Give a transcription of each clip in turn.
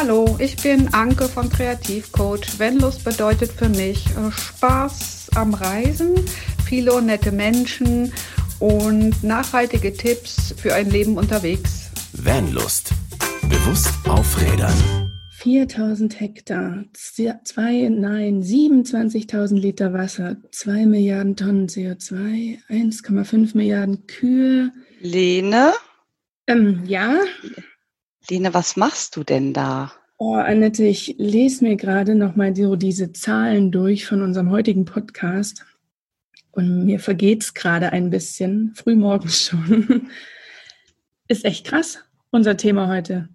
Hallo, ich bin Anke von Kreativcoach. Vanlust bedeutet für mich äh, Spaß am Reisen, viele nette Menschen und nachhaltige Tipps für ein Leben unterwegs. Vanlust. Bewusst aufrädern. 4000 Hektar, zwei, nein, 27.000 Liter Wasser, 2 Milliarden Tonnen CO2, 1,5 Milliarden Kühe. Lene? Ähm, ja? Lene, was machst du denn da? Oh, Annette, ich lese mir gerade nochmal so diese Zahlen durch von unserem heutigen Podcast. Und mir vergeht es gerade ein bisschen, frühmorgens schon. Ist echt krass, unser Thema heute.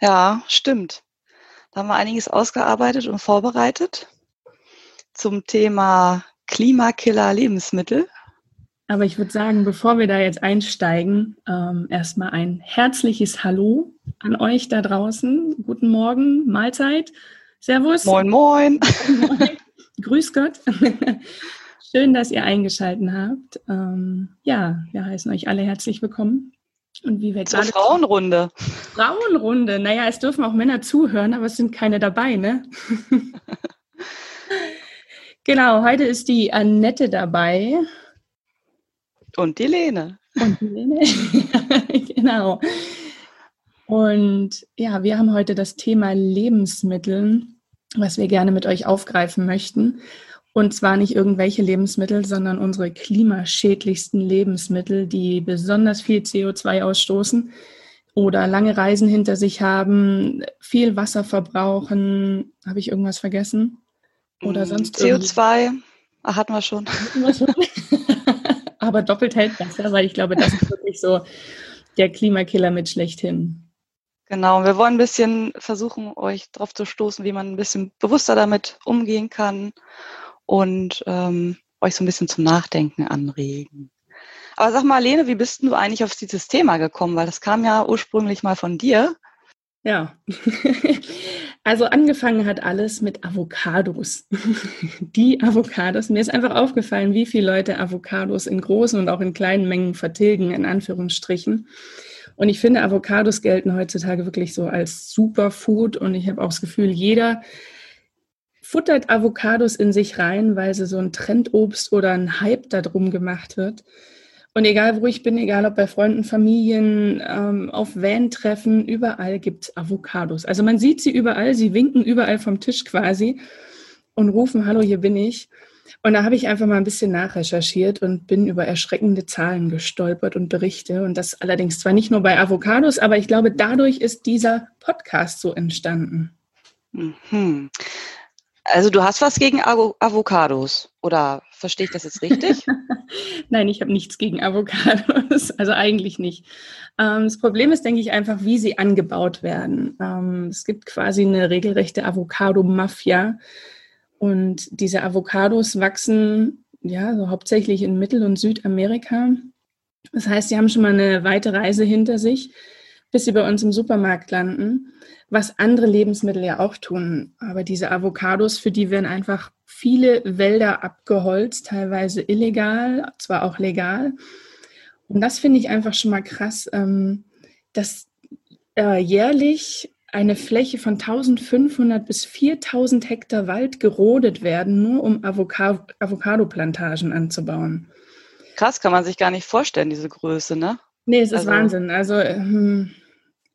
Ja, stimmt. Da haben wir einiges ausgearbeitet und vorbereitet zum Thema Klimakiller Lebensmittel. Aber ich würde sagen, bevor wir da jetzt einsteigen, ähm, erstmal ein herzliches Hallo an euch da draußen. Guten Morgen, Mahlzeit, Servus. Moin, moin. moin. Grüß Gott. Schön, dass ihr eingeschaltet habt. Ähm, ja, wir heißen euch alle herzlich willkommen. Und wie wir Zur gerade Frauenrunde. Frauenrunde. Naja, es dürfen auch Männer zuhören, aber es sind keine dabei, ne? genau, heute ist die Annette dabei. Und die Lene. Und die Lene, genau. Und ja, wir haben heute das Thema Lebensmittel, was wir gerne mit euch aufgreifen möchten. Und zwar nicht irgendwelche Lebensmittel, sondern unsere klimaschädlichsten Lebensmittel, die besonders viel CO2 ausstoßen oder lange Reisen hinter sich haben, viel Wasser verbrauchen. Habe ich irgendwas vergessen? Oder sonst CO2 irgendwie? hatten wir schon. Hatten wir schon? aber doppelt hält besser, weil ich glaube, das ist wirklich so der Klimakiller mit schlechthin. Genau, wir wollen ein bisschen versuchen, euch darauf zu stoßen, wie man ein bisschen bewusster damit umgehen kann und ähm, euch so ein bisschen zum Nachdenken anregen. Aber sag mal, Lene, wie bist du eigentlich auf dieses Thema gekommen? Weil das kam ja ursprünglich mal von dir. Ja, also angefangen hat alles mit Avocados. Die Avocados. Mir ist einfach aufgefallen, wie viele Leute Avocados in großen und auch in kleinen Mengen vertilgen, in Anführungsstrichen. Und ich finde, Avocados gelten heutzutage wirklich so als Superfood. Und ich habe auch das Gefühl, jeder futtert Avocados in sich rein, weil sie so ein Trendobst oder ein Hype darum gemacht wird. Und egal wo ich bin, egal ob bei Freunden, Familien, ähm, auf Van-Treffen, überall gibt es Avocados. Also man sieht sie überall, sie winken überall vom Tisch quasi und rufen, hallo, hier bin ich. Und da habe ich einfach mal ein bisschen nachrecherchiert und bin über erschreckende Zahlen gestolpert und Berichte. Und das allerdings zwar nicht nur bei Avocados, aber ich glaube, dadurch ist dieser Podcast so entstanden. Mhm. Also du hast was gegen Avocados oder verstehe ich das jetzt richtig? Nein, ich habe nichts gegen Avocados, also eigentlich nicht. Ähm, das Problem ist, denke ich, einfach, wie sie angebaut werden. Ähm, es gibt quasi eine regelrechte Avocado-Mafia und diese Avocados wachsen ja so hauptsächlich in Mittel- und Südamerika. Das heißt, sie haben schon mal eine weite Reise hinter sich, bis sie bei uns im Supermarkt landen was andere Lebensmittel ja auch tun. Aber diese Avocados, für die werden einfach viele Wälder abgeholzt, teilweise illegal, zwar auch legal. Und das finde ich einfach schon mal krass, ähm, dass äh, jährlich eine Fläche von 1500 bis 4000 Hektar Wald gerodet werden, nur um Avocado-Plantagen anzubauen. Krass, kann man sich gar nicht vorstellen, diese Größe, ne? Nee, es ist also, Wahnsinn. Also ähm,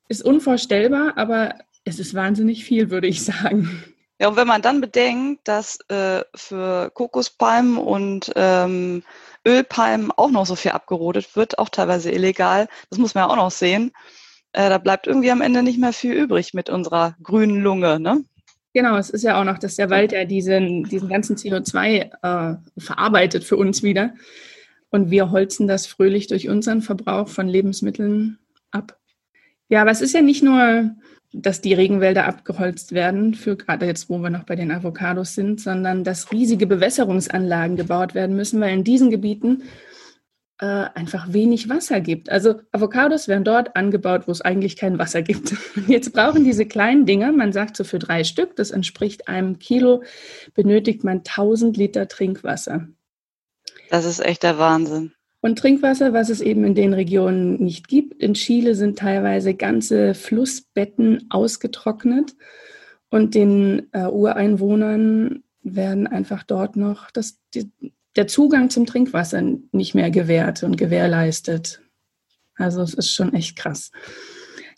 ist unvorstellbar, aber es ist wahnsinnig viel, würde ich sagen. Ja, und wenn man dann bedenkt, dass äh, für Kokospalmen und ähm, Ölpalmen auch noch so viel abgerodet wird, auch teilweise illegal, das muss man ja auch noch sehen, äh, da bleibt irgendwie am Ende nicht mehr viel übrig mit unserer grünen Lunge, ne? Genau, es ist ja auch noch, dass der Wald ja diesen, diesen ganzen CO2 äh, verarbeitet für uns wieder. Und wir holzen das fröhlich durch unseren Verbrauch von Lebensmitteln ab. Ja, aber es ist ja nicht nur, dass die Regenwälder abgeholzt werden, für gerade jetzt, wo wir noch bei den Avocados sind, sondern dass riesige Bewässerungsanlagen gebaut werden müssen, weil in diesen Gebieten äh, einfach wenig Wasser gibt. Also Avocados werden dort angebaut, wo es eigentlich kein Wasser gibt. Jetzt brauchen diese kleinen Dinger, man sagt so für drei Stück, das entspricht einem Kilo, benötigt man 1000 Liter Trinkwasser. Das ist echt der Wahnsinn. Und Trinkwasser, was es eben in den Regionen nicht gibt. In Chile sind teilweise ganze Flussbetten ausgetrocknet und den äh, Ureinwohnern werden einfach dort noch das, die, der Zugang zum Trinkwasser nicht mehr gewährt und gewährleistet. Also es ist schon echt krass.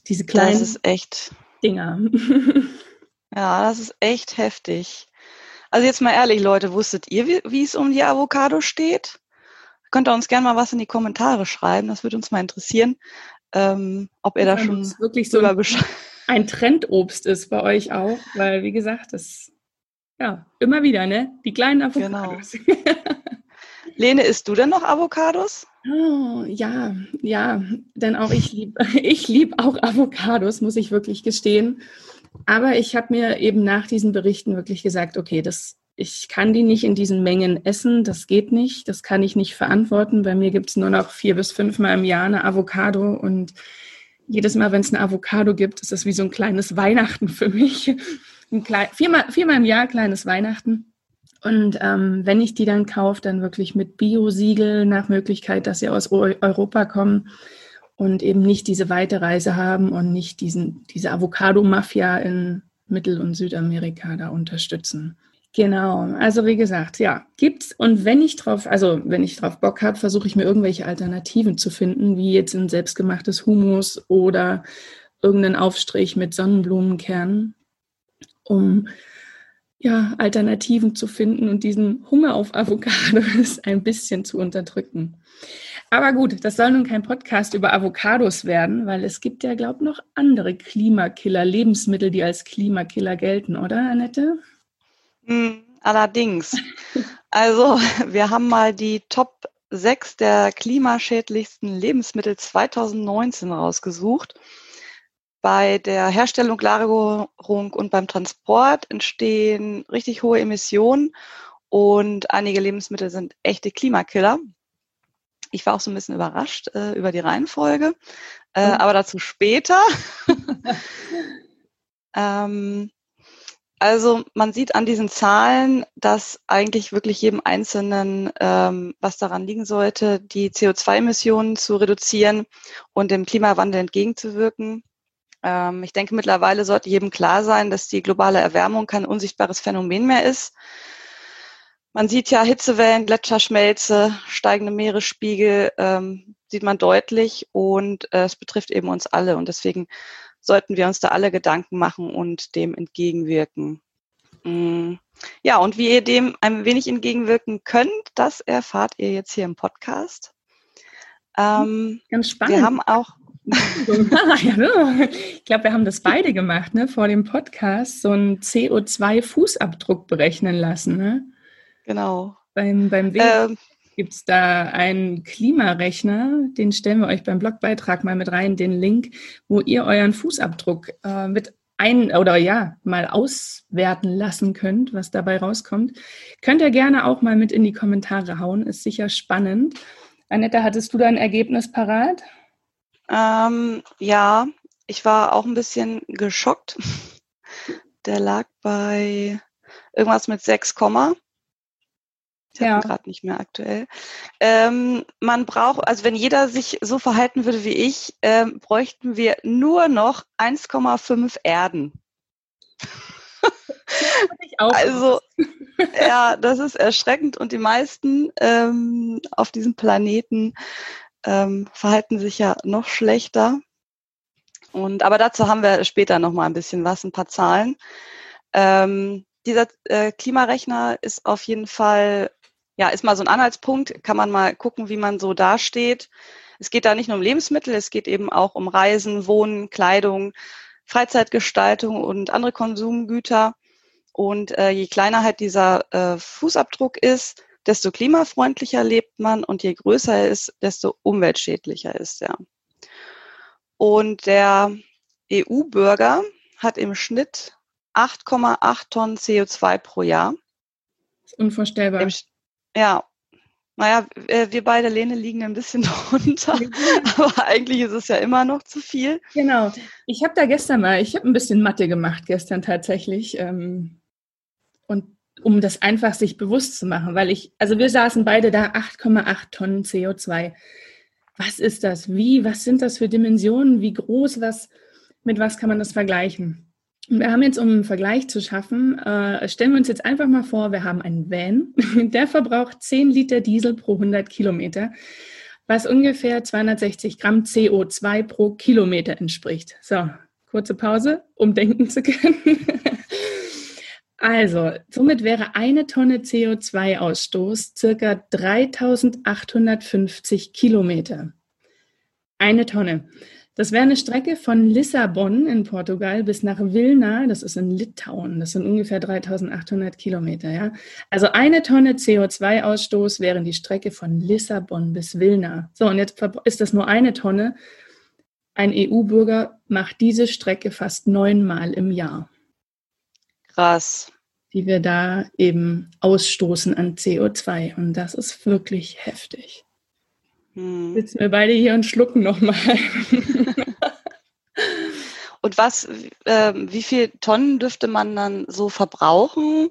Diese kleinen das ist echt Dinger. ja, das ist echt heftig. Also jetzt mal ehrlich, Leute, wusstet ihr, wie, wie es um die Avocado steht? Könnt ihr uns gerne mal was in die Kommentare schreiben, das würde uns mal interessieren, ähm, ob ihr da schon wirklich so ein, ein Trendobst ist bei euch auch, weil wie gesagt, das ja immer wieder, ne? Die kleinen Avocados. Genau. Lene, isst du denn noch Avocados? Oh, ja, ja, denn auch ich liebe ich lieb auch Avocados, muss ich wirklich gestehen. Aber ich habe mir eben nach diesen Berichten wirklich gesagt, okay, das, ich kann die nicht in diesen Mengen essen, das geht nicht, das kann ich nicht verantworten. Bei mir gibt es nur noch vier bis fünfmal im Jahr eine Avocado und jedes Mal, wenn es eine Avocado gibt, ist das wie so ein kleines Weihnachten für mich. Ein klein, viermal, viermal im Jahr kleines Weihnachten. Und ähm, wenn ich die dann kaufe, dann wirklich mit Bio-Siegel nach Möglichkeit, dass sie aus Europa kommen und eben nicht diese weite Reise haben und nicht diesen, diese Avocado-Mafia in Mittel- und Südamerika da unterstützen. Genau, also wie gesagt, ja, gibt's. Und wenn ich drauf, also wenn ich drauf Bock habe, versuche ich mir irgendwelche Alternativen zu finden, wie jetzt ein selbstgemachtes Humus oder irgendeinen Aufstrich mit Sonnenblumenkernen, um ja, Alternativen zu finden und diesen Hunger auf Avocados ein bisschen zu unterdrücken. Aber gut, das soll nun kein Podcast über Avocados werden, weil es gibt ja, glaube ich, noch andere Klimakiller, Lebensmittel, die als Klimakiller gelten, oder, Annette? Hm, allerdings. Also, wir haben mal die Top 6 der klimaschädlichsten Lebensmittel 2019 rausgesucht. Bei der Herstellung, Lagerung und beim Transport entstehen richtig hohe Emissionen und einige Lebensmittel sind echte Klimakiller. Ich war auch so ein bisschen überrascht äh, über die Reihenfolge, äh, mhm. aber dazu später. ähm, also man sieht an diesen Zahlen, dass eigentlich wirklich jedem Einzelnen ähm, was daran liegen sollte, die CO2-Emissionen zu reduzieren und dem Klimawandel entgegenzuwirken. Ähm, ich denke, mittlerweile sollte jedem klar sein, dass die globale Erwärmung kein unsichtbares Phänomen mehr ist, man sieht ja Hitzewellen, Gletscherschmelze, steigende Meeresspiegel, ähm, sieht man deutlich und äh, es betrifft eben uns alle und deswegen sollten wir uns da alle Gedanken machen und dem entgegenwirken. Mm. Ja, und wie ihr dem ein wenig entgegenwirken könnt, das erfahrt ihr jetzt hier im Podcast. Ähm, Ganz spannend. Wir haben auch ich glaube, wir haben das beide gemacht, ne? vor dem Podcast, so einen CO2-Fußabdruck berechnen lassen. Ne? Genau. Beim, beim Weg ähm, gibt es da einen Klimarechner, den stellen wir euch beim Blogbeitrag mal mit rein, den Link, wo ihr euren Fußabdruck äh, mit ein oder ja, mal auswerten lassen könnt, was dabei rauskommt. Könnt ihr gerne auch mal mit in die Kommentare hauen, ist sicher spannend. Annette, hattest du da ein Ergebnis parat? Ähm, ja, ich war auch ein bisschen geschockt. Der lag bei irgendwas mit 6, ich ja. gerade nicht mehr aktuell. Ähm, man braucht, also wenn jeder sich so verhalten würde wie ich, ähm, bräuchten wir nur noch 1,5 Erden. also ja, das ist erschreckend und die meisten ähm, auf diesem Planeten ähm, verhalten sich ja noch schlechter. Und aber dazu haben wir später noch mal ein bisschen was, ein paar Zahlen. Ähm, dieser äh, Klimarechner ist auf jeden Fall ja, ist mal so ein Anhaltspunkt, kann man mal gucken, wie man so dasteht. Es geht da nicht nur um Lebensmittel, es geht eben auch um Reisen, Wohnen, Kleidung, Freizeitgestaltung und andere Konsumgüter. Und äh, je kleiner halt dieser äh, Fußabdruck ist, desto klimafreundlicher lebt man und je größer er ist, desto umweltschädlicher ist er. Und der EU-Bürger hat im Schnitt 8,8 Tonnen CO2 pro Jahr. Das ist unvorstellbar. Im, ja, naja, äh, wir beide, Lene, liegen ein bisschen drunter, aber eigentlich ist es ja immer noch zu viel. Genau. Ich habe da gestern mal, ich habe ein bisschen Mathe gemacht gestern tatsächlich. Ähm, und um das einfach sich bewusst zu machen, weil ich, also wir saßen beide da 8,8 Tonnen CO2. Was ist das? Wie? Was sind das für Dimensionen? Wie groß? Was, mit was kann man das vergleichen? Wir haben jetzt, um einen Vergleich zu schaffen, äh, stellen wir uns jetzt einfach mal vor, wir haben einen Van, der verbraucht 10 Liter Diesel pro 100 Kilometer, was ungefähr 260 Gramm CO2 pro Kilometer entspricht. So, kurze Pause, um denken zu können. Also, somit wäre eine Tonne CO2-Ausstoß circa 3850 Kilometer. Eine Tonne. Das wäre eine Strecke von Lissabon in Portugal bis nach Vilna, das ist in Litauen, das sind ungefähr 3800 Kilometer. Ja? Also eine Tonne CO2-Ausstoß wäre die Strecke von Lissabon bis Vilna. So, und jetzt ist das nur eine Tonne. Ein EU-Bürger macht diese Strecke fast neunmal im Jahr. Krass. Die wir da eben ausstoßen an CO2. Und das ist wirklich heftig. Hm. Sitzen wir beide hier und schlucken nochmal. und was, äh, wie viel Tonnen dürfte man dann so verbrauchen,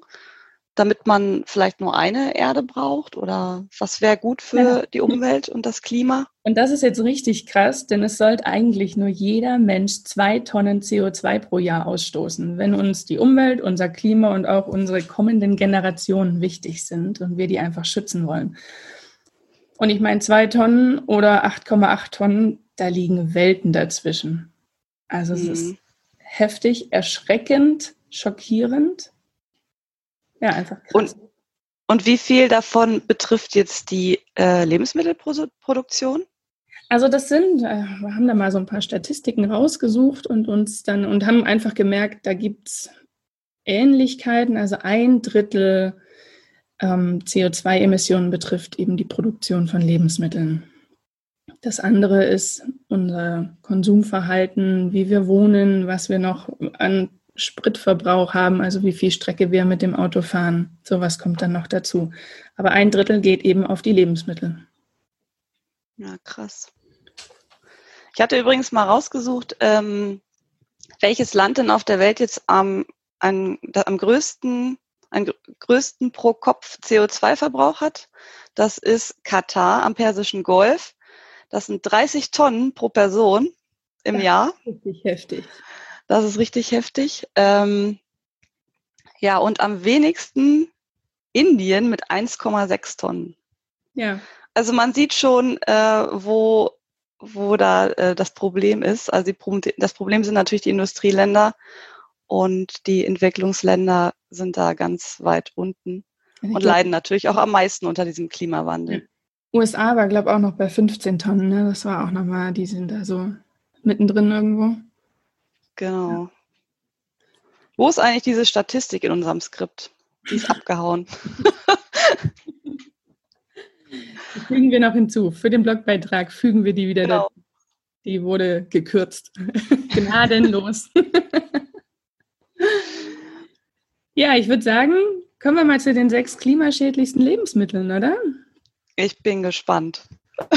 damit man vielleicht nur eine Erde braucht? Oder was wäre gut für ja. die Umwelt und das Klima? Und das ist jetzt richtig krass, denn es sollte eigentlich nur jeder Mensch zwei Tonnen CO2 pro Jahr ausstoßen, wenn uns die Umwelt, unser Klima und auch unsere kommenden Generationen wichtig sind und wir die einfach schützen wollen. Und ich meine, zwei Tonnen oder 8,8 Tonnen, da liegen Welten dazwischen. Also es ist mhm. heftig, erschreckend, schockierend ja, einfach krass. Und, und wie viel davon betrifft jetzt die äh, Lebensmittelproduktion? Also das sind, äh, wir haben da mal so ein paar Statistiken rausgesucht und uns dann und haben einfach gemerkt, da gibt es Ähnlichkeiten. Also ein Drittel ähm, CO2-Emissionen betrifft eben die Produktion von Lebensmitteln. Das andere ist unser Konsumverhalten, wie wir wohnen, was wir noch an Spritverbrauch haben, also wie viel Strecke wir mit dem Auto fahren. Sowas kommt dann noch dazu. Aber ein Drittel geht eben auf die Lebensmittel. Ja, krass. Ich hatte übrigens mal rausgesucht, ähm, welches Land denn auf der Welt jetzt am, am, am größten, am größten pro Kopf CO2-Verbrauch hat. Das ist Katar am Persischen Golf. Das sind 30 Tonnen pro Person im ja, Jahr. Richtig heftig. Das ist richtig heftig. Ähm, ja, und am wenigsten Indien mit 1,6 Tonnen. Ja. Also man sieht schon, äh, wo, wo da äh, das Problem ist. Also die, das Problem sind natürlich die Industrieländer und die Entwicklungsländer sind da ganz weit unten und glaub, leiden natürlich auch am meisten unter diesem Klimawandel. USA war, glaube ich, auch noch bei 15 Tonnen. Ne? Das war auch nochmal, die sind da so mittendrin irgendwo. Genau. Ja. Wo ist eigentlich diese Statistik in unserem Skript? Die ist abgehauen. Die fügen wir noch hinzu. Für den Blogbeitrag fügen wir die wieder genau. dazu. Die wurde gekürzt. Gnadenlos. ja, ich würde sagen, kommen wir mal zu den sechs klimaschädlichsten Lebensmitteln, oder? Ich bin gespannt.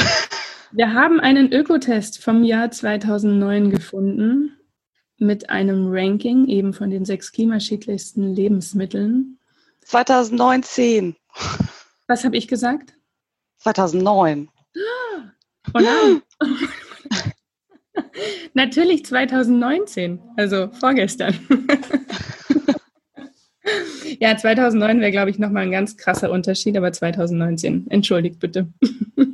Wir haben einen Ökotest vom Jahr 2009 gefunden mit einem Ranking eben von den sechs klimaschädlichsten Lebensmitteln. 2019. Was habe ich gesagt? 2009. Oh nein. Natürlich 2019, also vorgestern. ja, 2009 wäre, glaube ich, nochmal ein ganz krasser Unterschied, aber 2019. Entschuldigt bitte.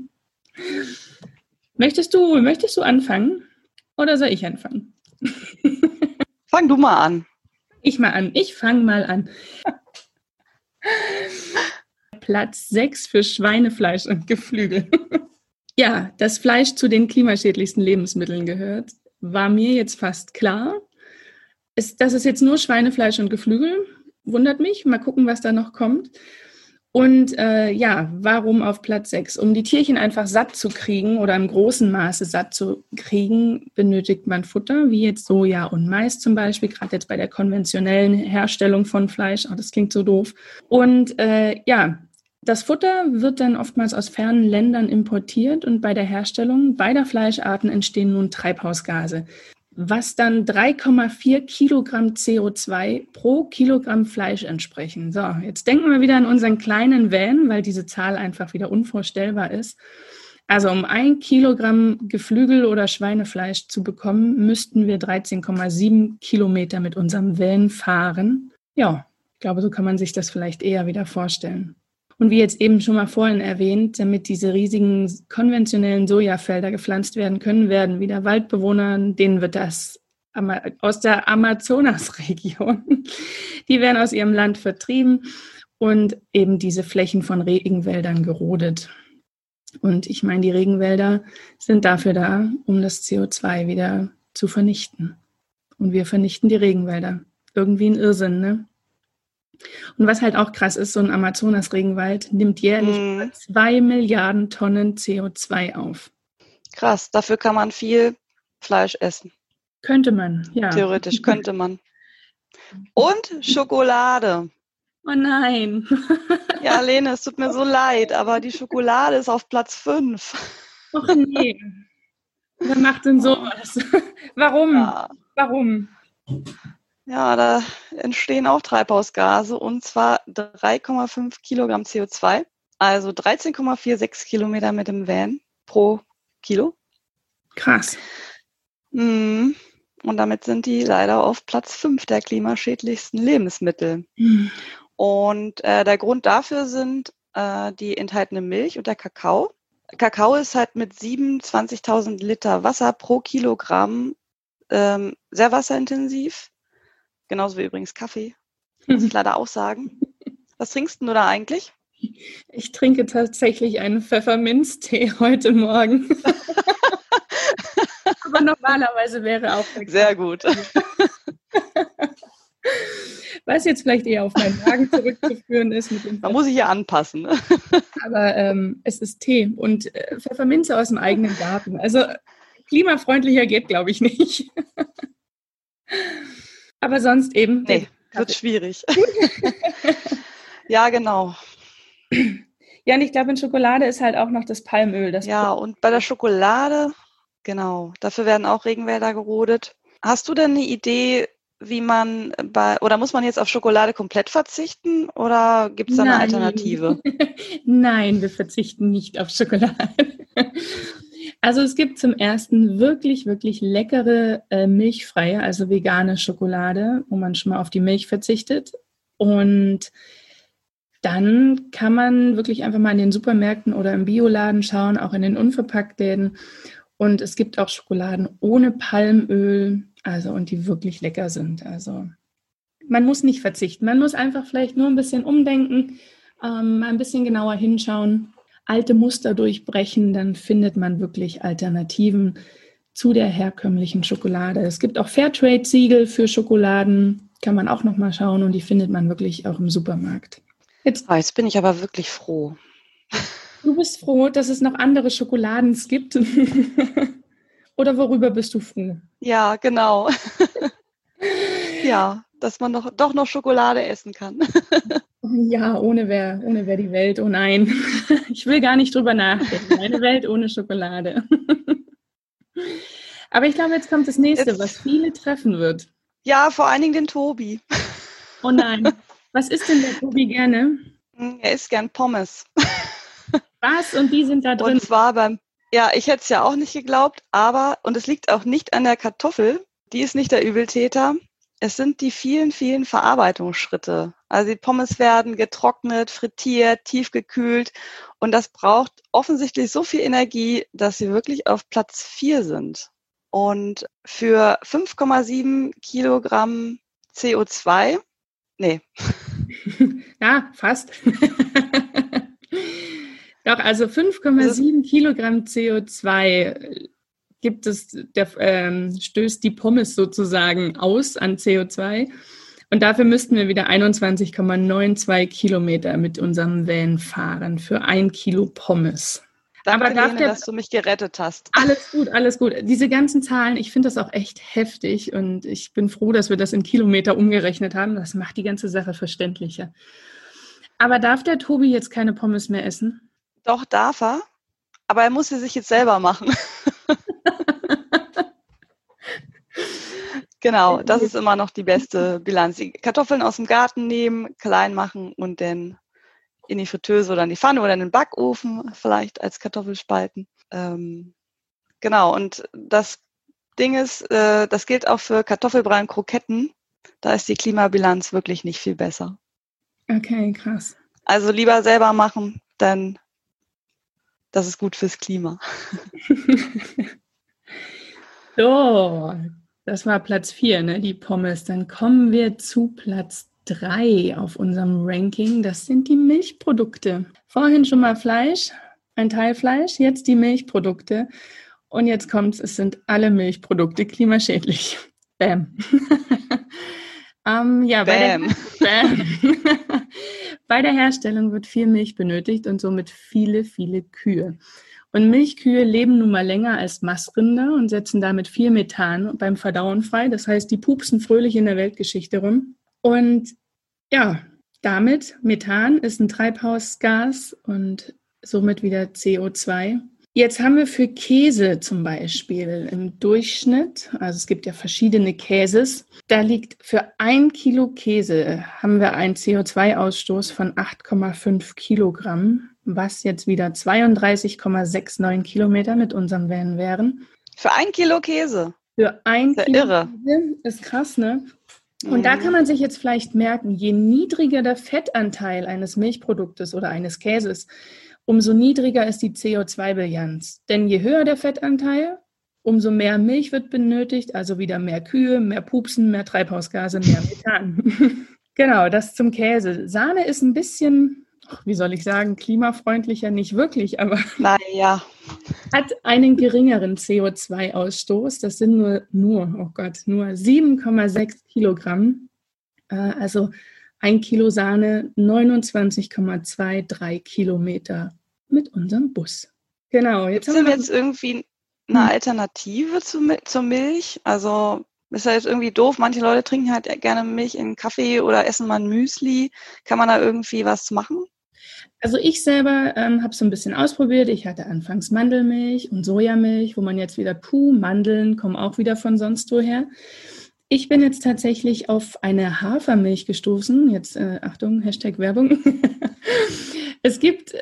möchtest, du, möchtest du anfangen oder soll ich anfangen? Fang du mal an. Ich mal an. Ich fange mal an. Platz 6 für Schweinefleisch und Geflügel. Ja, dass Fleisch zu den klimaschädlichsten Lebensmitteln gehört, war mir jetzt fast klar. Ist, dass es jetzt nur Schweinefleisch und Geflügel wundert mich. Mal gucken, was da noch kommt. Und äh, ja, warum auf Platz 6? Um die Tierchen einfach satt zu kriegen oder im großen Maße satt zu kriegen, benötigt man Futter, wie jetzt Soja und Mais zum Beispiel, gerade jetzt bei der konventionellen Herstellung von Fleisch. Auch das klingt so doof. Und äh, ja, das Futter wird dann oftmals aus fernen Ländern importiert und bei der Herstellung beider Fleischarten entstehen nun Treibhausgase. was dann 3,4 Kilogramm CO2 pro Kilogramm Fleisch entsprechen. So, jetzt denken wir wieder an unseren kleinen Van, weil diese Zahl einfach wieder unvorstellbar ist. Also um ein Kilogramm Geflügel oder Schweinefleisch zu bekommen, müssten wir 13,7 Kilometer mit unserem Van fahren. Ja, ich glaube, so kann man sich das vielleicht eher wieder vorstellen. Und wie jetzt eben schon mal vorhin erwähnt, damit diese riesigen konventionellen Sojafelder gepflanzt werden können, werden wieder Waldbewohnern, denen wird das aus der Amazonasregion, die werden aus ihrem Land vertrieben und eben diese Flächen von Regenwäldern gerodet. Und ich meine, die Regenwälder sind dafür da, um das CO2 wieder zu vernichten. Und wir vernichten die Regenwälder. Irgendwie ein Irrsinn, ne? Und was halt auch krass ist, so ein Amazonas-Regenwald nimmt jährlich mm. zwei Milliarden Tonnen CO2 auf. Krass, dafür kann man viel Fleisch essen. Könnte man, ja. Theoretisch könnte man. Und Schokolade. Oh nein. ja, Lene, es tut mir so leid, aber die Schokolade ist auf Platz 5. Ach nee. Wer macht denn sowas? Warum? Ja. Warum? Ja, da entstehen auch Treibhausgase und zwar 3,5 Kilogramm CO2, also 13,46 Kilometer mit dem Van pro Kilo. Krass. Mm. Und damit sind die leider auf Platz 5 der klimaschädlichsten Lebensmittel. Mhm. Und äh, der Grund dafür sind äh, die enthaltene Milch und der Kakao. Kakao ist halt mit 27.000 Liter Wasser pro Kilogramm ähm, sehr wasserintensiv Genauso wie übrigens Kaffee. Muss ich leider auch sagen. Was trinkst du da eigentlich? Ich trinke tatsächlich einen Pfefferminztee heute Morgen. Aber normalerweise wäre auch sehr gut. Was jetzt vielleicht eher auf meinen Magen zurückzuführen ist. Mit dem Man muss sich ja anpassen. Aber ähm, es ist Tee und äh, Pfefferminze aus dem eigenen Garten. Also klimafreundlicher geht, glaube ich, nicht. Aber sonst eben. Nee, wird schwierig. ja, genau. Ja, und ich glaube, in Schokolade ist halt auch noch das Palmöl. Das ja, und bei der Schokolade, genau, dafür werden auch Regenwälder gerodet. Hast du denn eine Idee, wie man bei, oder muss man jetzt auf Schokolade komplett verzichten oder gibt es da eine Alternative? Nein, wir verzichten nicht auf Schokolade. Also es gibt zum ersten wirklich, wirklich leckere äh, milchfreie, also vegane Schokolade, wo man schon mal auf die Milch verzichtet. Und dann kann man wirklich einfach mal in den Supermärkten oder im Bioladen schauen, auch in den Unverpacktläden. Und es gibt auch Schokoladen ohne Palmöl, also und die wirklich lecker sind. Also man muss nicht verzichten, man muss einfach vielleicht nur ein bisschen umdenken, ähm, ein bisschen genauer hinschauen alte Muster durchbrechen, dann findet man wirklich Alternativen zu der herkömmlichen Schokolade. Es gibt auch Fairtrade-Siegel für Schokoladen, kann man auch noch mal schauen und die findet man wirklich auch im Supermarkt. Jetzt, ah, jetzt bin ich aber wirklich froh. Du bist froh, dass es noch andere Schokoladen gibt. Oder worüber bist du froh? Ja, genau. ja, dass man noch, doch noch Schokolade essen kann. Ja, ohne wäre ohne wär die Welt. Oh nein, ich will gar nicht drüber nachdenken. Eine Welt ohne Schokolade. Aber ich glaube, jetzt kommt das nächste, jetzt, was viele treffen wird. Ja, vor allen Dingen den Tobi. Oh nein. Was isst denn der Tobi gerne? Hm, er isst gern Pommes. Was? Und die sind da drin? Und zwar beim, ja, ich hätte es ja auch nicht geglaubt, aber, und es liegt auch nicht an der Kartoffel, die ist nicht der Übeltäter, es sind die vielen, vielen Verarbeitungsschritte. Also die Pommes werden getrocknet, frittiert, tiefgekühlt und das braucht offensichtlich so viel Energie, dass sie wirklich auf Platz vier sind. Und für 5,7 Kilogramm CO2, nee. Ja, fast. Doch, also 5,7 Kilogramm CO2 gibt es, der, ähm, stößt die Pommes sozusagen aus an CO2. Und dafür müssten wir wieder 21,92 Kilometer mit unserem Van fahren für ein Kilo Pommes. Danke, Aber darf Lene, der, dass du mich gerettet hast. Alles gut, alles gut. Diese ganzen Zahlen, ich finde das auch echt heftig und ich bin froh, dass wir das in Kilometer umgerechnet haben. Das macht die ganze Sache verständlicher. Aber darf der Tobi jetzt keine Pommes mehr essen? Doch, darf er. Aber er muss sie sich jetzt selber machen. Genau, das ist immer noch die beste Bilanz. Die Kartoffeln aus dem Garten nehmen, klein machen und dann in die Fritteuse oder in die Pfanne oder in den Backofen vielleicht als Kartoffelspalten. Ähm, genau, und das Ding ist, äh, das gilt auch für Kartoffelbrei Kroketten. Da ist die Klimabilanz wirklich nicht viel besser. Okay, krass. Also lieber selber machen, denn das ist gut fürs Klima. so, das war Platz 4, ne, die Pommes. Dann kommen wir zu Platz 3 auf unserem Ranking. Das sind die Milchprodukte. Vorhin schon mal Fleisch, ein Teil Fleisch, jetzt die Milchprodukte. Und jetzt kommt es, sind alle Milchprodukte klimaschädlich. Bam. ähm, ja, Bam. Bei, der, Bam. bei der Herstellung wird viel Milch benötigt und somit viele, viele Kühe. Und Milchkühe leben nun mal länger als Massrinder und setzen damit viel Methan beim Verdauen frei. Das heißt, die pupsen fröhlich in der Weltgeschichte rum. Und ja, damit Methan ist ein Treibhausgas und somit wieder CO2. Jetzt haben wir für Käse zum Beispiel im Durchschnitt, also es gibt ja verschiedene Käses, da liegt für ein Kilo Käse haben wir einen CO2-Ausstoß von 8,5 Kilogramm, was jetzt wieder 32,69 Kilometer mit unserem Van wären. Für ein Kilo Käse? Für ein ist Kilo irre. Käse ist krass, ne? Und mhm. da kann man sich jetzt vielleicht merken, je niedriger der Fettanteil eines Milchproduktes oder eines Käses, umso niedriger ist die CO2-Bilanz. Denn je höher der Fettanteil, umso mehr Milch wird benötigt, also wieder mehr Kühe, mehr Pupsen, mehr Treibhausgase, mehr Methan. genau, das zum Käse. Sahne ist ein bisschen, wie soll ich sagen, klimafreundlicher, nicht wirklich, aber naja. hat einen geringeren CO2-Ausstoß. Das sind nur, nur, oh Gott, nur 7,6 Kilogramm. Äh, also ein Kilo Sahne 29,23 Kilometer mit unserem Bus. Genau. Jetzt Gibt es jetzt irgendwie eine hm. Alternative zu, zur Milch? Also ist ja jetzt irgendwie doof. Manche Leute trinken halt gerne Milch in Kaffee oder essen mal ein Müsli. Kann man da irgendwie was machen? Also ich selber ähm, habe es so ein bisschen ausprobiert. Ich hatte anfangs Mandelmilch und Sojamilch, wo man jetzt wieder, puh, Mandeln kommen auch wieder von sonst woher. Ich bin jetzt tatsächlich auf eine Hafermilch gestoßen. Jetzt äh, Achtung, Hashtag Werbung. es gibt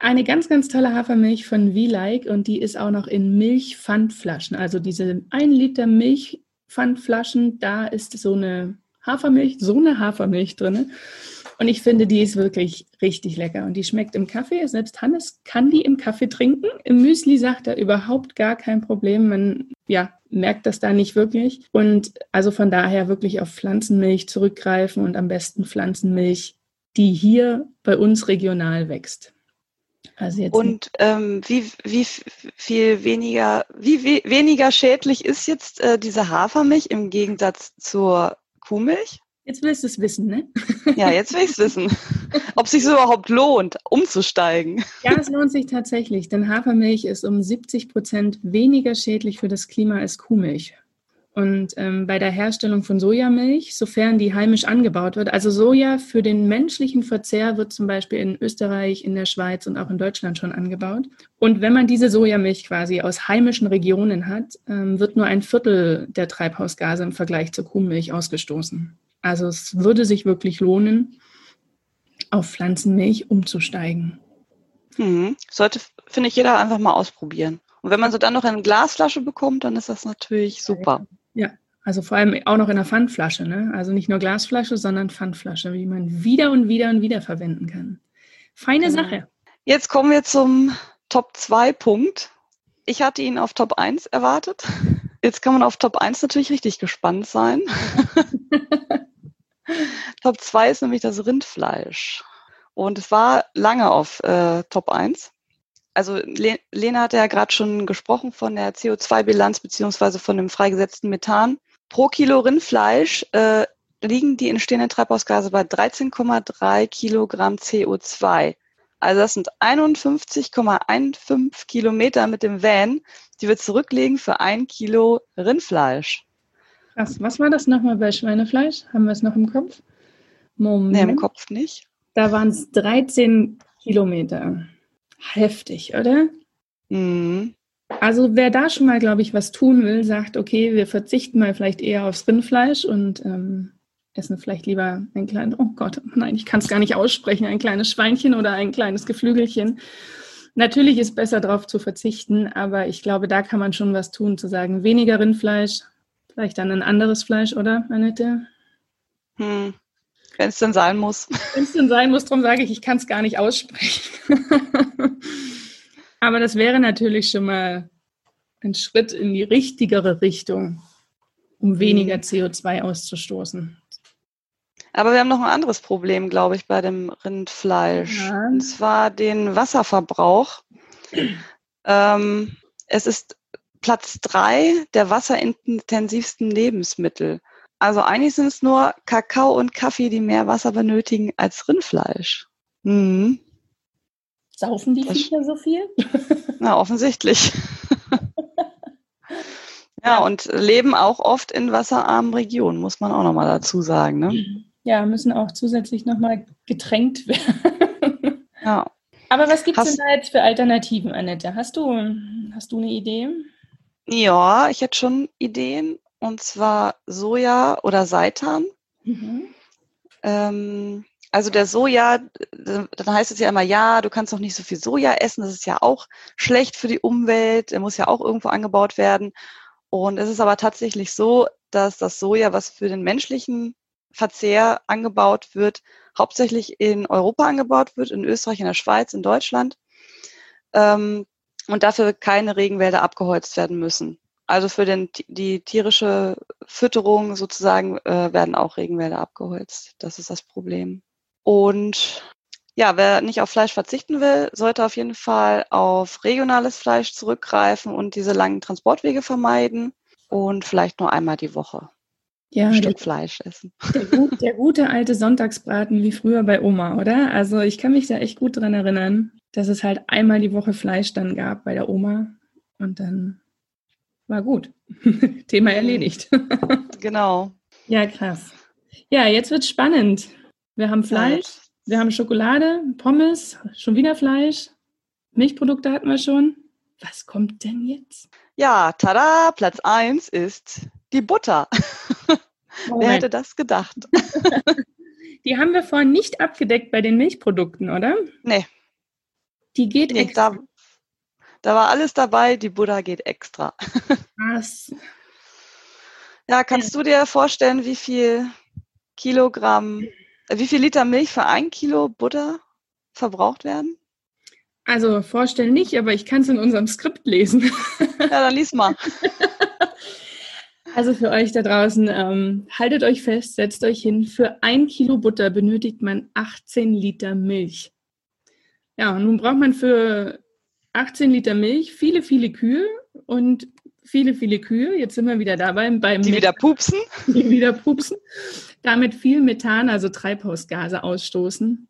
eine ganz, ganz tolle Hafermilch von V-Like und die ist auch noch in Milchpfandflaschen. Also diese 1 Liter Milchpfandflaschen, da ist so eine Hafermilch, so eine Hafermilch drin. Und ich finde, die ist wirklich richtig lecker. Und die schmeckt im Kaffee. Selbst Hannes kann die im Kaffee trinken. Im Müsli sagt er überhaupt gar kein Problem. Man ja, merkt das da nicht wirklich. Und also von daher wirklich auf Pflanzenmilch zurückgreifen und am besten Pflanzenmilch, die hier bei uns regional wächst. Also jetzt und ähm, wie, wie viel weniger, wie, wie weniger schädlich ist jetzt äh, diese Hafermilch im Gegensatz zur Kuhmilch? Jetzt willst du es wissen, ne? Ja, jetzt will ich es wissen. Ob es sich so überhaupt lohnt, umzusteigen. Ja, es lohnt sich tatsächlich, denn Hafermilch ist um 70 Prozent weniger schädlich für das Klima als Kuhmilch. Und ähm, bei der Herstellung von Sojamilch, sofern die heimisch angebaut wird, also Soja für den menschlichen Verzehr wird zum Beispiel in Österreich, in der Schweiz und auch in Deutschland schon angebaut. Und wenn man diese Sojamilch quasi aus heimischen Regionen hat, ähm, wird nur ein Viertel der Treibhausgase im Vergleich zur Kuhmilch ausgestoßen. Also es würde sich wirklich lohnen, auf Pflanzenmilch umzusteigen. Mhm. Sollte, finde ich, jeder einfach mal ausprobieren. Und wenn man sie dann noch in eine Glasflasche bekommt, dann ist das natürlich super. Ja, also vor allem auch noch in einer Pfandflasche. Ne? Also nicht nur Glasflasche, sondern Pfandflasche, wie man wieder und wieder und wieder verwenden kann. Feine genau. Sache. Jetzt kommen wir zum Top 2 Punkt. Ich hatte ihn auf Top 1 erwartet. Jetzt kann man auf Top 1 natürlich richtig gespannt sein. Top 2 ist nämlich das Rindfleisch. Und es war lange auf äh, Top 1. Also Le Lena hat ja gerade schon gesprochen von der CO2-Bilanz beziehungsweise von dem freigesetzten Methan. Pro Kilo Rindfleisch äh, liegen die entstehenden Treibhausgase bei 13,3 Kilogramm CO2. Also das sind 51,15 Kilometer mit dem Van, die wir zurücklegen für ein Kilo Rindfleisch. Krass. Was war das nochmal bei Schweinefleisch? Haben wir es noch im Kopf? Moment. Nee, im Kopf nicht. Da waren es 13 Kilometer. Heftig, oder? Mhm. Also wer da schon mal, glaube ich, was tun will, sagt, okay, wir verzichten mal vielleicht eher aufs Rindfleisch und ähm, essen vielleicht lieber ein kleines, oh Gott, nein, ich kann es gar nicht aussprechen, ein kleines Schweinchen oder ein kleines Geflügelchen. Natürlich ist besser darauf zu verzichten, aber ich glaube, da kann man schon was tun, zu sagen, weniger Rindfleisch, vielleicht dann ein anderes Fleisch, oder, Annette? Hm. Wenn es denn sein muss. Wenn es denn sein muss, darum sage ich, ich kann es gar nicht aussprechen. Aber das wäre natürlich schon mal ein Schritt in die richtigere Richtung, um weniger mhm. CO2 auszustoßen. Aber wir haben noch ein anderes Problem, glaube ich, bei dem Rindfleisch. Ja. Und zwar den Wasserverbrauch. ähm, es ist Platz drei der wasserintensivsten Lebensmittel. Also eigentlich sind es nur Kakao und Kaffee, die mehr Wasser benötigen als Rindfleisch. Mhm. Saufen die Viecher so viel? Na, offensichtlich. ja, und leben auch oft in wasserarmen Regionen, muss man auch nochmal dazu sagen. Ne? Ja, müssen auch zusätzlich nochmal getränkt werden. ja. Aber was gibt es denn da jetzt für Alternativen, Annette? Hast du, hast du eine Idee? Ja, ich hätte schon Ideen. Und zwar Soja oder Seitan. Mhm. Ähm, also der Soja, dann heißt es ja immer, ja, du kannst doch nicht so viel Soja essen, das ist ja auch schlecht für die Umwelt, der muss ja auch irgendwo angebaut werden. Und es ist aber tatsächlich so, dass das Soja, was für den menschlichen Verzehr angebaut wird, hauptsächlich in Europa angebaut wird, in Österreich, in der Schweiz, in Deutschland. Ähm, und dafür keine Regenwälder abgeholzt werden müssen. Also für den, die tierische Fütterung sozusagen äh, werden auch Regenwälder abgeholzt. Das ist das Problem. Und ja, wer nicht auf Fleisch verzichten will, sollte auf jeden Fall auf regionales Fleisch zurückgreifen und diese langen Transportwege vermeiden und vielleicht nur einmal die Woche ja, ein Stück Fleisch essen. Der, der, gute alte Sonntagsbraten wie früher bei Oma, oder? Also ich kann mich da echt gut dran erinnern, dass es halt einmal die Woche Fleisch dann gab bei der Oma und dann war gut. Thema erledigt. genau. Ja, krass. Ja, jetzt wird spannend. Wir haben Fleisch, wir haben Schokolade, Pommes, schon wieder Fleisch, Milchprodukte hatten wir schon. Was kommt denn jetzt? Ja, tada, Platz 1 ist die Butter. Wer hätte das gedacht? die haben wir vorhin nicht abgedeckt bei den Milchprodukten, oder? Nee. Die geht nee, extra. Da, da, war alles dabei, die Butter geht extra. Was? Ja, kannst du dir vorstellen, wie viel Kilogramm wie viel Liter Milch für ein Kilo Butter verbraucht werden? Also vorstellen nicht, aber ich kann es in unserem Skript lesen. Ja, dann lies mal. Also für euch da draußen, ähm, haltet euch fest, setzt euch hin. Für ein Kilo Butter benötigt man 18 Liter Milch. Ja, und nun braucht man für 18 Liter Milch viele, viele Kühe und viele, viele Kühe. Jetzt sind wir wieder dabei beim die wieder pupsen, die wieder pupsen, damit viel Methan, also Treibhausgase ausstoßen.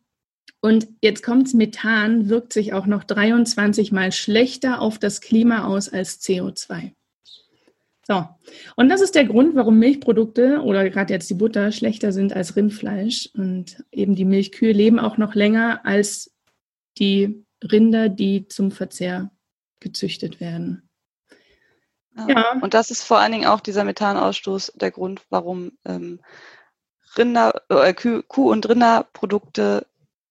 Und jetzt kommt's, Methan wirkt sich auch noch 23 mal schlechter auf das Klima aus als CO2. So, und das ist der Grund, warum Milchprodukte oder gerade jetzt die Butter schlechter sind als Rindfleisch. Und eben die Milchkühe leben auch noch länger als die Rinder, die zum Verzehr gezüchtet werden. Ja. Und das ist vor allen Dingen auch dieser Methanausstoß der Grund, warum ähm, Rinder, äh, Kuh- und Rinderprodukte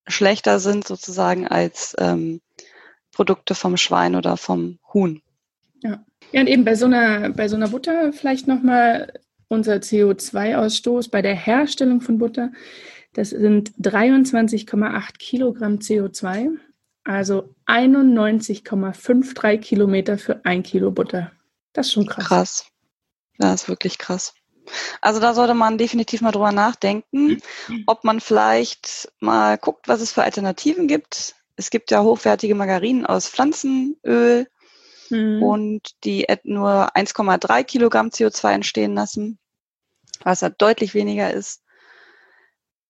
schlechter sind sozusagen als ähm, Produkte vom Schwein oder vom Huhn. Ja. Ja, und eben bei so einer, bei so einer Butter vielleicht nochmal unser CO2-Ausstoß bei der Herstellung von Butter. Das sind 23,8 Kilogramm CO2, also 91,53 Kilometer für ein Kilo Butter. Das ist schon krass. Krass. Das ist wirklich krass. Also da sollte man definitiv mal drüber nachdenken, ob man vielleicht mal guckt, was es für Alternativen gibt. Es gibt ja hochwertige Margarinen aus Pflanzenöl mhm. und die nur 1,3 Kilogramm CO2 entstehen lassen, was halt deutlich weniger ist.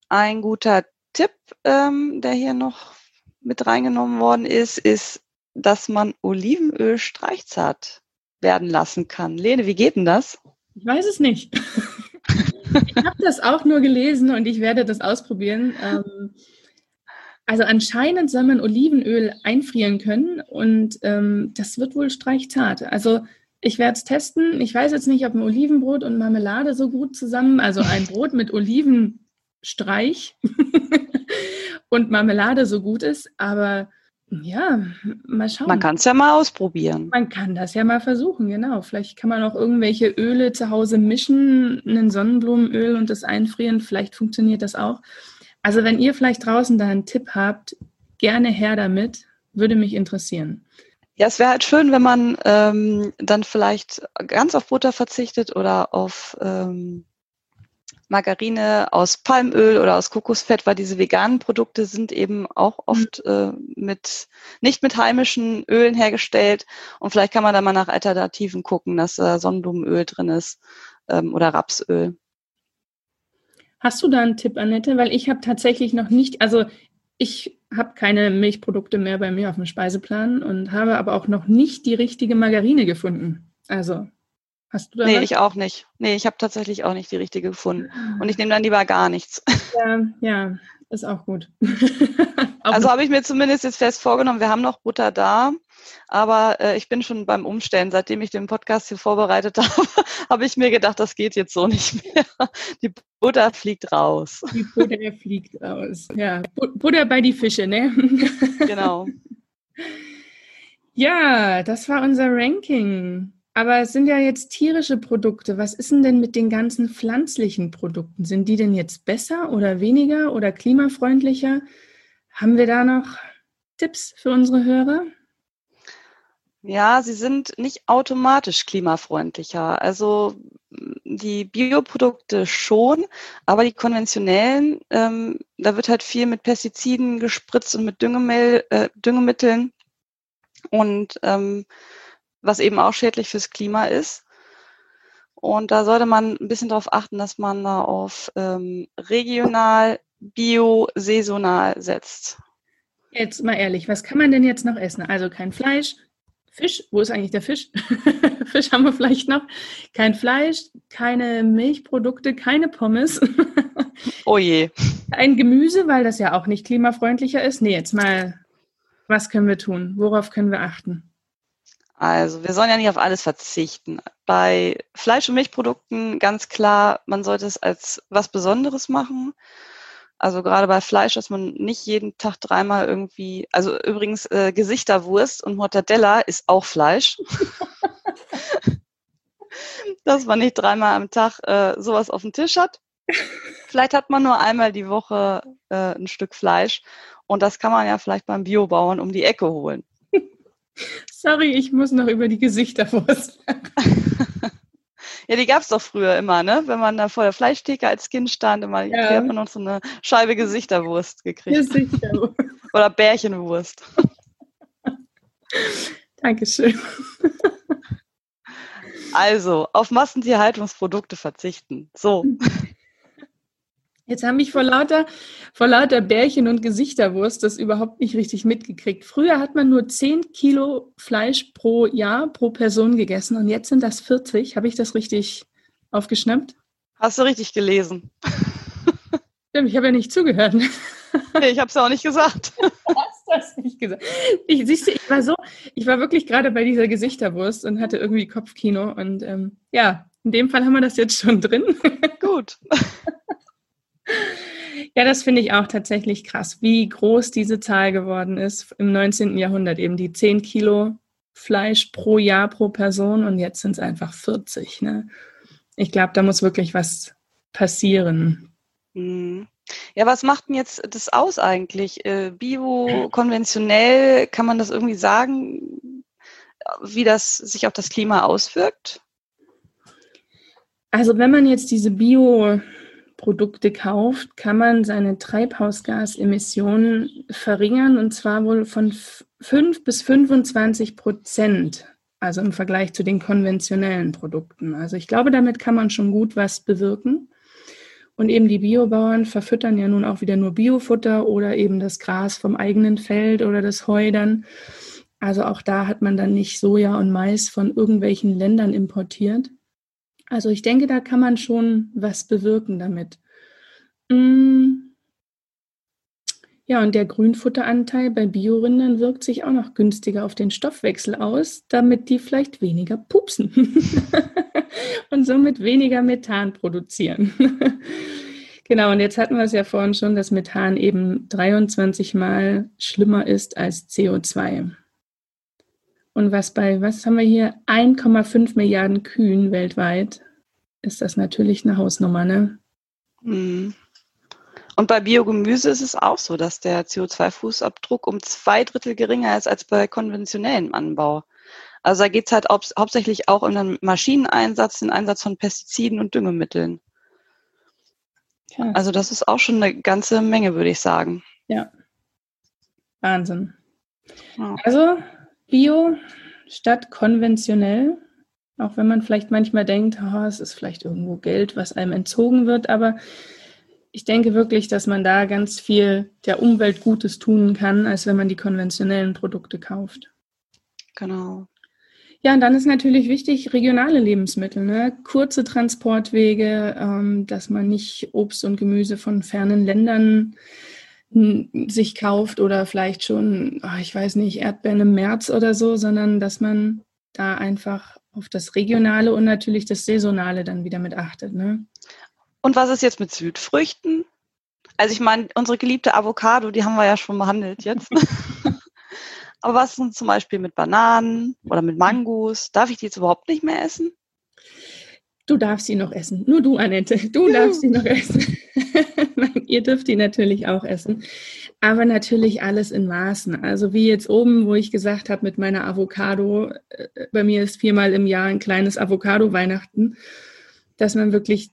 Ein guter Tipp, ähm, der hier noch mit reingenommen worden ist, ist, dass man Olivenöl streichzart werden lassen kann. Lene, wie geht denn das? Ich weiß es nicht. ich habe das auch nur gelesen und ich werde das ausprobieren. Ähm, Also anscheinend soll man Olivenöl einfrieren können und ähm, das wird wohl streichzart. Also ich werde es testen. Ich weiß jetzt nicht, ob ein Olivenbrot und Marmelade so gut zusammen, also ein Brot mit Olivenstreich und Marmelade so gut ist, aber ja, mal schauen. Man kann es ja mal ausprobieren. Man kann das ja mal versuchen, genau. Vielleicht kann man auch irgendwelche Öle zu Hause mischen, ein Sonnenblumenöl und das einfrieren. Vielleicht funktioniert das auch. Also wenn ihr vielleicht draußen da einen Tipp habt, gerne her damit. Würde mich interessieren. Ja, es wäre halt schön, wenn man ähm, dann vielleicht ganz auf Butter verzichtet oder auf ähm, Margarine aus Palmöl oder aus Kokosfett, weil diese veganen Produkte sind eben auch oft mhm. äh, mit nicht mit heimischen Ölen hergestellt. Und vielleicht kann man da mal nach Alternativen gucken, dass äh, Sonnenblumenöl drin ist ähm, oder Rapsöl. Hast du da einen Tipp, Annette? Weil ich habe tatsächlich noch nicht, also ich habe keine Milchprodukte mehr bei mir auf dem Speiseplan und habe aber auch noch nicht die richtige Margarine gefunden. Also Hast du da Nee, was? ich auch nicht. Nee, ich habe tatsächlich auch nicht die richtige gefunden. Und ich nehme dann lieber gar nichts. Ja, ja ist auch gut. auch also habe ich mir zumindest jetzt fest vorgenommen, wir haben noch Butter da, aber äh, ich bin schon beim Umstellen. Seitdem ich den Podcast hier vorbereitet habe, habe ich mir gedacht, das geht jetzt so nicht mehr. Die Butter fliegt raus. Die Butter fliegt raus. Ja, Butter bei die Fische, ne? Genau. Ja, das war unser Ranking. Aber es sind ja jetzt tierische Produkte. Was ist denn denn mit den ganzen pflanzlichen Produkten? Sind die denn jetzt besser oder weniger oder klimafreundlicher? Haben wir da noch Tipps für unsere Hörer? Ja, sie sind nicht automatisch klimafreundlicher. Also die Bioprodukte schon, aber die konventionellen, ähm, da wird halt viel mit Pestiziden gespritzt und mit Düngemel, äh, Düngemitteln. Und ähm, was eben auch schädlich fürs Klima ist. Und da sollte man ein bisschen darauf achten, dass man da auf ähm, regional, bio, saisonal setzt. Jetzt mal ehrlich, was kann man denn jetzt noch essen? Also kein Fleisch, Fisch, wo ist eigentlich der Fisch? Fisch haben wir vielleicht noch. Kein Fleisch, keine Milchprodukte, keine Pommes. oh je. Ein Gemüse, weil das ja auch nicht klimafreundlicher ist. Nee, jetzt mal, was können wir tun? Worauf können wir achten? Also wir sollen ja nicht auf alles verzichten. Bei Fleisch- und Milchprodukten ganz klar, man sollte es als was Besonderes machen. Also gerade bei Fleisch, dass man nicht jeden Tag dreimal irgendwie, also übrigens äh, Gesichterwurst und Mortadella ist auch Fleisch. dass man nicht dreimal am Tag äh, sowas auf dem Tisch hat. Vielleicht hat man nur einmal die Woche äh, ein Stück Fleisch und das kann man ja vielleicht beim Biobauern um die Ecke holen. Sorry, ich muss noch über die Gesichterwurst. ja, die gab es doch früher immer, ne? Wenn man da vor der Fleischtheke als Kind stand, immer ja. hat man noch so eine Scheibe Gesichterwurst gekriegt. Gesichterwurst. Oder Bärchenwurst. Dankeschön. Also, auf Massentierhaltungsprodukte verzichten. So. Jetzt habe ich vor lauter, vor lauter Bärchen und Gesichterwurst das überhaupt nicht richtig mitgekriegt. Früher hat man nur 10 Kilo Fleisch pro Jahr, pro Person gegessen und jetzt sind das 40. Habe ich das richtig aufgeschnappt? Hast du richtig gelesen? Stimmt, ich habe ja nicht zugehört. Nee, ich habe es auch nicht gesagt. Du hast das nicht gesagt. Ich, siehst du, ich war so, ich war wirklich gerade bei dieser Gesichterwurst und hatte irgendwie Kopfkino und ähm, ja, in dem Fall haben wir das jetzt schon drin. Gut. Ja, das finde ich auch tatsächlich krass, wie groß diese Zahl geworden ist im 19. Jahrhundert. Eben die 10 Kilo Fleisch pro Jahr pro Person und jetzt sind es einfach 40. Ne? Ich glaube, da muss wirklich was passieren. Mhm. Ja, was macht denn jetzt das aus eigentlich? Äh, Bio, konventionell, kann man das irgendwie sagen, wie das sich auf das Klima auswirkt? Also wenn man jetzt diese Bio Produkte kauft, kann man seine Treibhausgasemissionen verringern und zwar wohl von 5 bis 25 Prozent, also im Vergleich zu den konventionellen Produkten. Also ich glaube, damit kann man schon gut was bewirken. Und eben die Biobauern verfüttern ja nun auch wieder nur Biofutter oder eben das Gras vom eigenen Feld oder das Heu dann. Also auch da hat man dann nicht Soja und Mais von irgendwelchen Ländern importiert. Also ich denke, da kann man schon was bewirken damit. Mm. Ja, und der Grünfutteranteil bei Biorindern wirkt sich auch noch günstiger auf den Stoffwechsel aus, damit die vielleicht weniger pupsen und somit weniger Methan produzieren. genau, und jetzt hatten wir es ja vorhin schon, dass Methan eben 23 Mal schlimmer ist als CO2. Und was bei, was haben wir hier, 1,5 Milliarden Kühen weltweit, ist das natürlich eine Hausnummer, ne? Mhm. Und bei Biogemüse ist es auch so, dass der CO2-Fußabdruck um zwei Drittel geringer ist als bei konventionellem Anbau. Also da geht es halt hau hauptsächlich auch um den Maschineneinsatz, den Einsatz von Pestiziden und Düngemitteln. Krass. Also das ist auch schon eine ganze Menge, würde ich sagen. Ja. Wahnsinn. Ja. Also Bio statt konventionell, auch wenn man vielleicht manchmal denkt, oh, es ist vielleicht irgendwo Geld, was einem entzogen wird, aber ich denke wirklich, dass man da ganz viel der Umwelt Gutes tun kann, als wenn man die konventionellen Produkte kauft. Genau. Ja, und dann ist natürlich wichtig, regionale Lebensmittel, ne? kurze Transportwege, ähm, dass man nicht Obst und Gemüse von fernen Ländern sich kauft oder vielleicht schon, oh, ich weiß nicht, Erdbeeren im März oder so, sondern dass man da einfach auf das Regionale und natürlich das Saisonale dann wieder mit achtet. Ne? Und was ist jetzt mit Südfrüchten? Also ich meine, unsere geliebte Avocado, die haben wir ja schon behandelt jetzt. Aber was ist zum Beispiel mit Bananen oder mit Mangos? Darf ich die jetzt überhaupt nicht mehr essen? Du darfst sie noch essen. Nur du, Annette. Du darfst sie noch essen. Ihr dürft die natürlich auch essen. Aber natürlich alles in Maßen. Also wie jetzt oben, wo ich gesagt habe mit meiner Avocado, äh, bei mir ist viermal im Jahr ein kleines Avocado-Weihnachten, dass man wirklich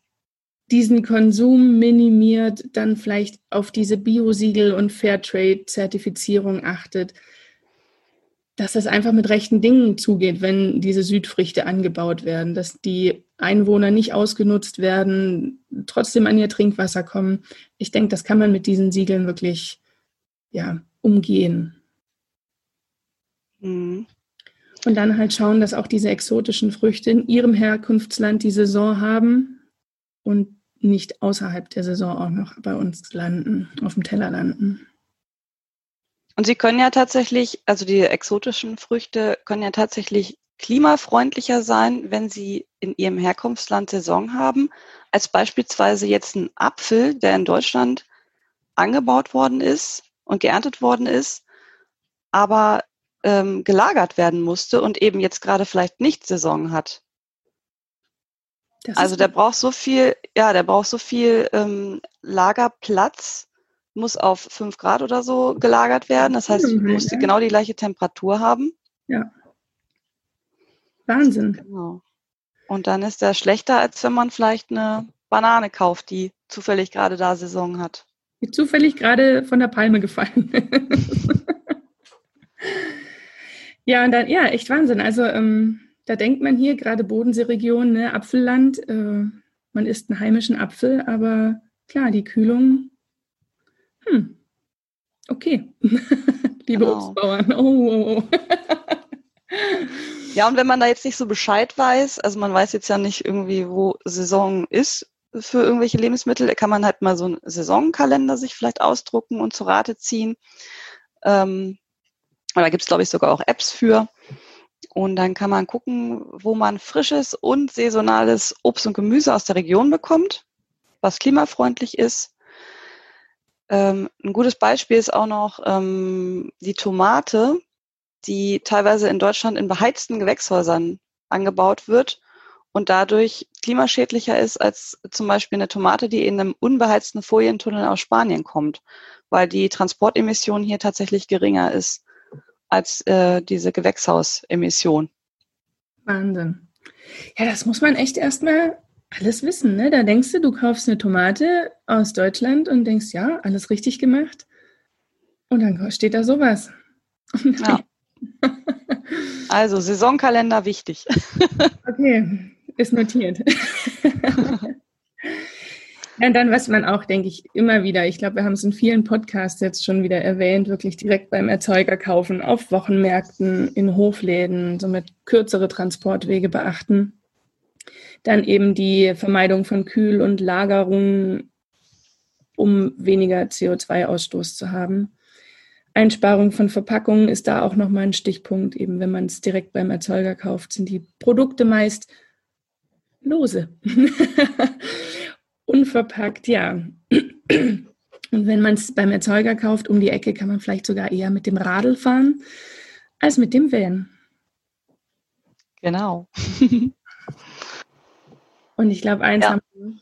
diesen Konsum minimiert, dann vielleicht auf diese Biosiegel und Fairtrade-Zertifizierung achtet, dass es einfach mit rechten Dingen zugeht, wenn diese Südfrüchte angebaut werden, dass die Einwohner nicht ausgenutzt werden, trotzdem an ihr Trinkwasser kommen. Ich denke, das kann man mit diesen Siegeln wirklich ja, umgehen. Mhm. Und dann halt schauen, dass auch diese exotischen Früchte in ihrem Herkunftsland die Saison haben und nicht außerhalb der Saison auch noch bei uns landen, auf dem Teller landen. Und sie können ja tatsächlich, also die exotischen Früchte können ja tatsächlich klimafreundlicher sein, wenn sie in ihrem Herkunftsland Saison haben, als beispielsweise jetzt ein Apfel, der in Deutschland angebaut worden ist und geerntet worden ist, aber ähm, gelagert werden musste und eben jetzt gerade vielleicht nicht Saison hat. Das also der braucht so viel, ja, der braucht so viel ähm, Lagerplatz, muss auf 5 Grad oder so gelagert werden. Das heißt, ich musste genau die gleiche Temperatur haben. Ja. Wahnsinn. Genau. Und dann ist der schlechter, als wenn man vielleicht eine Banane kauft, die zufällig gerade da Saison hat. Die zufällig gerade von der Palme gefallen. ja, und dann, ja, echt Wahnsinn. Also ähm, da denkt man hier, gerade Bodenseeregion, ne, Apfelland, äh, man isst einen heimischen Apfel, aber klar, die Kühlung, hm, okay. Liebe genau. Obstbauern, oh, oh, oh. ja, und wenn man da jetzt nicht so Bescheid weiß, also man weiß jetzt ja nicht irgendwie, wo Saison ist für irgendwelche Lebensmittel, kann man halt mal so einen Saisonkalender sich vielleicht ausdrucken und zu Rate ziehen. Ähm, da gibt es, glaube ich, sogar auch Apps für. Und dann kann man gucken, wo man frisches und saisonales Obst und Gemüse aus der Region bekommt, was klimafreundlich ist. Ähm, ein gutes Beispiel ist auch noch ähm, die Tomate, die teilweise in Deutschland in beheizten Gewächshäusern angebaut wird und dadurch klimaschädlicher ist als zum Beispiel eine Tomate, die in einem unbeheizten Folientunnel aus Spanien kommt, weil die Transportemission hier tatsächlich geringer ist als äh, diese Gewächshausemission. Wahnsinn. Ja, das muss man echt erstmal alles wissen. Ne? Da denkst du, du kaufst eine Tomate aus Deutschland und denkst, ja, alles richtig gemacht. Und dann steht da sowas. Ja. Also Saisonkalender wichtig. Okay, ist notiert. Ja, und dann, was man auch, denke ich, immer wieder, ich glaube, wir haben es in vielen Podcasts jetzt schon wieder erwähnt, wirklich direkt beim Erzeuger kaufen, auf Wochenmärkten, in Hofläden, somit kürzere Transportwege beachten. Dann eben die Vermeidung von Kühl- und Lagerung um weniger CO2-Ausstoß zu haben. Einsparung von Verpackungen ist da auch nochmal ein Stichpunkt. Eben wenn man es direkt beim Erzeuger kauft, sind die Produkte meist lose. Unverpackt, ja. Und wenn man es beim Erzeuger kauft, um die Ecke, kann man vielleicht sogar eher mit dem Radl fahren als mit dem Van. Genau. Und ich glaube, eins ja. haben wir,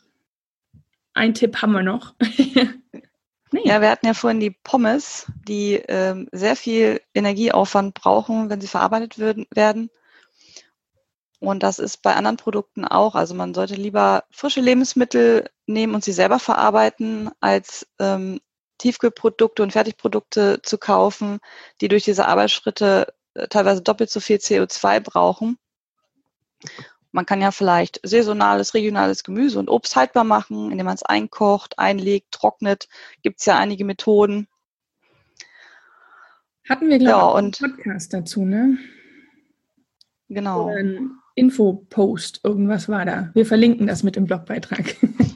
ein Tipp haben wir noch. nee. Ja, wir hatten ja vorhin die Pommes, die ähm, sehr viel Energieaufwand brauchen, wenn sie verarbeitet würden, werden. Und das ist bei anderen Produkten auch. Also man sollte lieber frische Lebensmittel nehmen und sie selber verarbeiten, als ähm, Tiefkühlprodukte und Fertigprodukte zu kaufen, die durch diese Arbeitsschritte äh, teilweise doppelt so viel CO2 brauchen. Man kann ja vielleicht saisonales, regionales Gemüse und Obst haltbar machen, indem man es einkocht, einlegt, trocknet. Gibt es ja einige Methoden. Hatten wir, glaube ich, ja, einen Podcast dazu, ne? Genau. Oder ein Infopost, irgendwas war da. Wir verlinken das mit dem Blogbeitrag.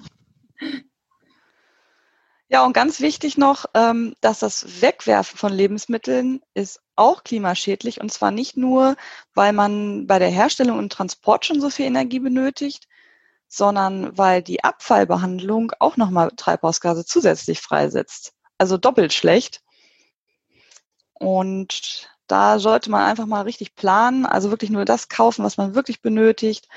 Ja, und ganz wichtig noch, ähm, dass das Wegwerfen von Lebensmitteln ist auch klimaschädlich. Und zwar nicht nur, weil man bei der Herstellung und Transport schon so viel Energie benötigt, sondern weil die Abfallbehandlung auch nochmal Treibhausgase zusätzlich freisetzt. Also doppelt schlecht. Und da sollte man einfach mal richtig planen, also wirklich nur das kaufen, was man wirklich benötigt.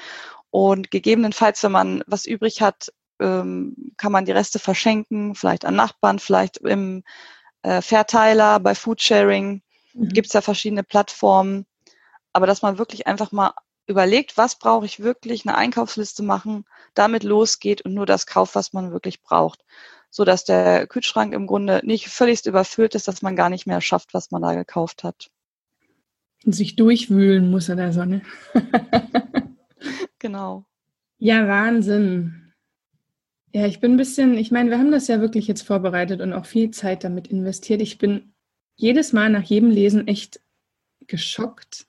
Und gegebenenfalls, wenn man was übrig hat, ähm, kann man die Reste verschenken, vielleicht an Nachbarn, vielleicht im äh, Verteiler, bei Foodsharing. Mhm. Gibt es ja verschiedene Plattformen. Aber dass man wirklich einfach mal überlegt, was brauche ich wirklich, eine Einkaufsliste machen, damit losgeht und nur das kauft, was man wirklich braucht. So dass der Kühlschrank im Grunde nicht völlig überfüllt ist, dass man gar nicht mehr schafft, was man da gekauft hat. Und sich durchwühlen muss in der Sonne. genau. Ja, Wahnsinn. Ja, ich bin ein bisschen, ich meine, wir haben das ja wirklich jetzt vorbereitet und auch viel Zeit damit investiert. Ich bin jedes Mal nach jedem Lesen echt geschockt,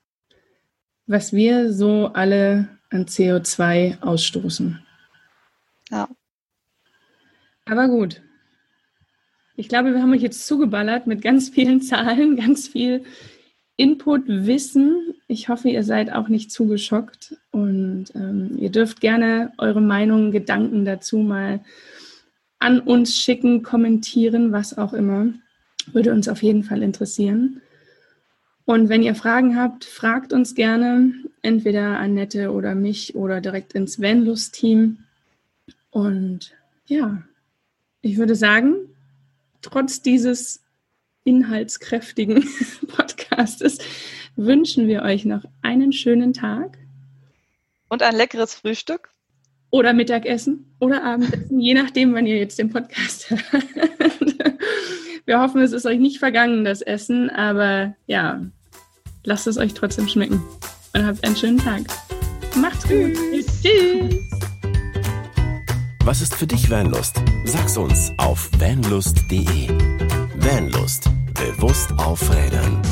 was wir so alle an CO2 ausstoßen. Ja. Aber gut. Ich glaube, wir haben euch jetzt zugeballert mit ganz vielen Zahlen, ganz viel Input, Wissen. Ich hoffe, ihr seid auch nicht zugeschockt und ähm, ihr dürft gerne eure Meinungen, Gedanken dazu mal an uns schicken, kommentieren, was auch immer. Würde uns auf jeden Fall interessieren. Und wenn ihr Fragen habt, fragt uns gerne, entweder Annette oder mich oder direkt ins Vanlust-Team. Und ja, ich würde sagen, trotz dieses inhaltskräftigen Podcastes wünschen wir euch noch einen schönen Tag. Und ein leckeres Frühstück. Oder Mittagessen oder Abendessen, je nachdem, wann ihr jetzt den Podcast hört. Wir hoffen, es ist euch nicht vergangen, das Essen, aber ja, lasst es euch trotzdem schmecken und habt einen schönen Tag. Macht's gut. Tschüss. Tschüss. Was ist für dich Vanlust? Sag's uns auf vanlust.de. Vanlust. Bewusst aufrädern.